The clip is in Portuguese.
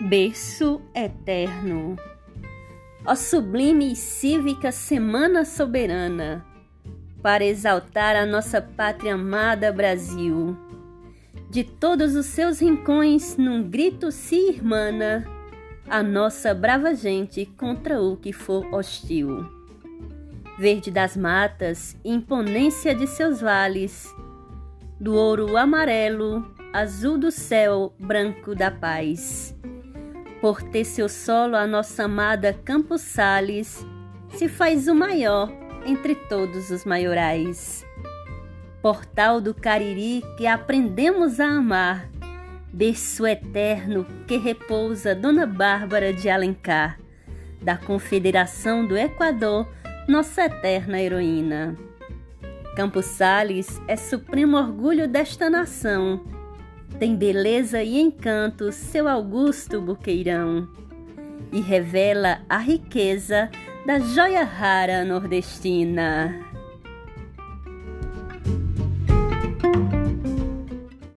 berço eterno. Ó sublime e cívica Semana Soberana, para exaltar a nossa pátria amada Brasil. De todos os seus rincões, num grito se irmana, a nossa brava gente contra o que for hostil. Verde das matas, imponência de seus vales, do ouro amarelo, azul do céu, branco da paz por ter seu solo a nossa amada Campos Sales, se faz o maior entre todos os maiorais. Portal do Cariri que aprendemos a amar, berço eterno que repousa Dona Bárbara de Alencar, da Confederação do Equador, nossa eterna heroína. Campos Sales é supremo orgulho desta nação tem beleza e encanto seu Augusto Buqueirão e revela a riqueza da joia rara nordestina.